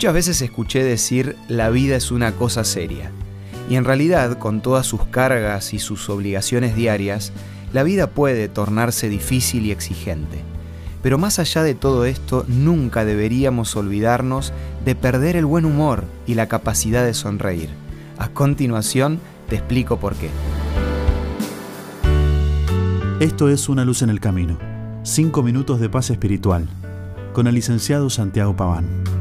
Muchas veces escuché decir la vida es una cosa seria. Y en realidad, con todas sus cargas y sus obligaciones diarias, la vida puede tornarse difícil y exigente. Pero más allá de todo esto, nunca deberíamos olvidarnos de perder el buen humor y la capacidad de sonreír. A continuación, te explico por qué. Esto es Una luz en el camino. Cinco minutos de paz espiritual. Con el licenciado Santiago Paván.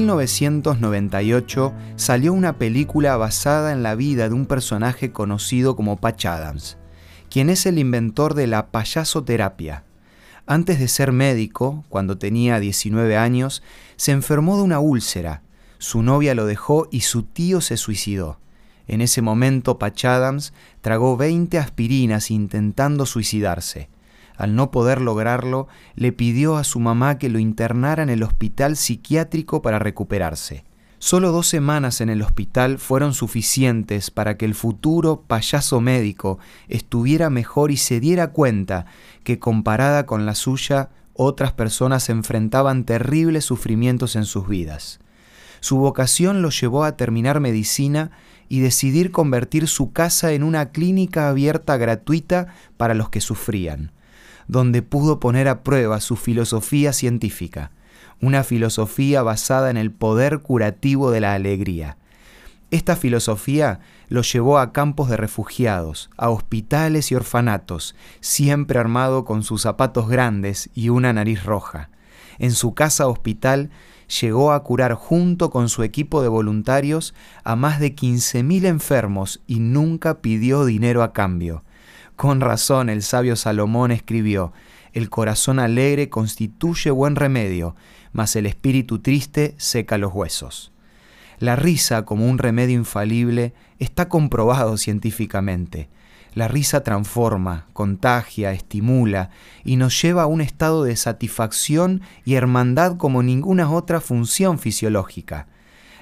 1998 salió una película basada en la vida de un personaje conocido como Patch Adams quien es el inventor de la payasoterapia. Antes de ser médico, cuando tenía 19 años, se enfermó de una úlcera. Su novia lo dejó y su tío se suicidó. En ese momento Patch Adams tragó 20 aspirinas intentando suicidarse. Al no poder lograrlo, le pidió a su mamá que lo internara en el hospital psiquiátrico para recuperarse. Solo dos semanas en el hospital fueron suficientes para que el futuro payaso médico estuviera mejor y se diera cuenta que comparada con la suya, otras personas enfrentaban terribles sufrimientos en sus vidas. Su vocación lo llevó a terminar medicina y decidir convertir su casa en una clínica abierta gratuita para los que sufrían, donde pudo poner a prueba su filosofía científica una filosofía basada en el poder curativo de la alegría. Esta filosofía lo llevó a campos de refugiados, a hospitales y orfanatos, siempre armado con sus zapatos grandes y una nariz roja. En su casa hospital llegó a curar junto con su equipo de voluntarios a más de 15.000 enfermos y nunca pidió dinero a cambio. Con razón el sabio Salomón escribió, el corazón alegre constituye buen remedio, mas el espíritu triste seca los huesos. La risa como un remedio infalible está comprobado científicamente. La risa transforma, contagia, estimula y nos lleva a un estado de satisfacción y hermandad como ninguna otra función fisiológica.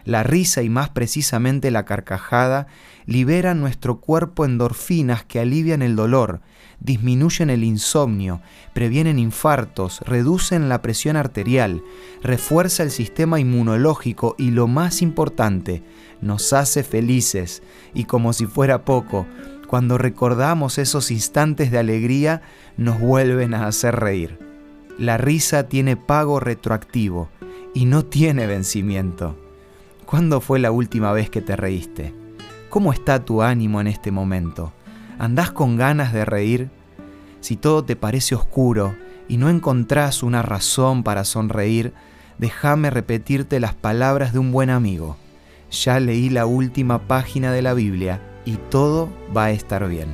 La risa y más precisamente la carcajada liberan nuestro cuerpo endorfinas que alivian el dolor, disminuyen el insomnio, previenen infartos, reducen la presión arterial, refuerza el sistema inmunológico y lo más importante, nos hace felices y como si fuera poco, cuando recordamos esos instantes de alegría, nos vuelven a hacer reír. La risa tiene pago retroactivo y no tiene vencimiento. ¿Cuándo fue la última vez que te reíste? ¿Cómo está tu ánimo en este momento? ¿Andás con ganas de reír? Si todo te parece oscuro y no encontrás una razón para sonreír, déjame repetirte las palabras de un buen amigo. Ya leí la última página de la Biblia y todo va a estar bien.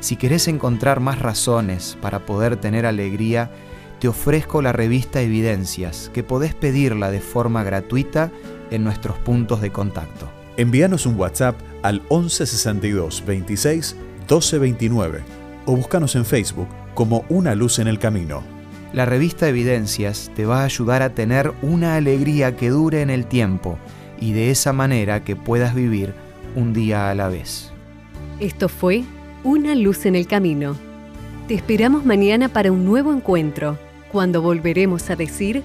Si querés encontrar más razones para poder tener alegría, te ofrezco la revista Evidencias, que podés pedirla de forma gratuita en nuestros puntos de contacto. Envíanos un WhatsApp al 1162 26 1229 o búscanos en Facebook como Una Luz en el Camino. La revista Evidencias te va a ayudar a tener una alegría que dure en el tiempo y de esa manera que puedas vivir un día a la vez. Esto fue Una Luz en el Camino. Te esperamos mañana para un nuevo encuentro, cuando volveremos a decir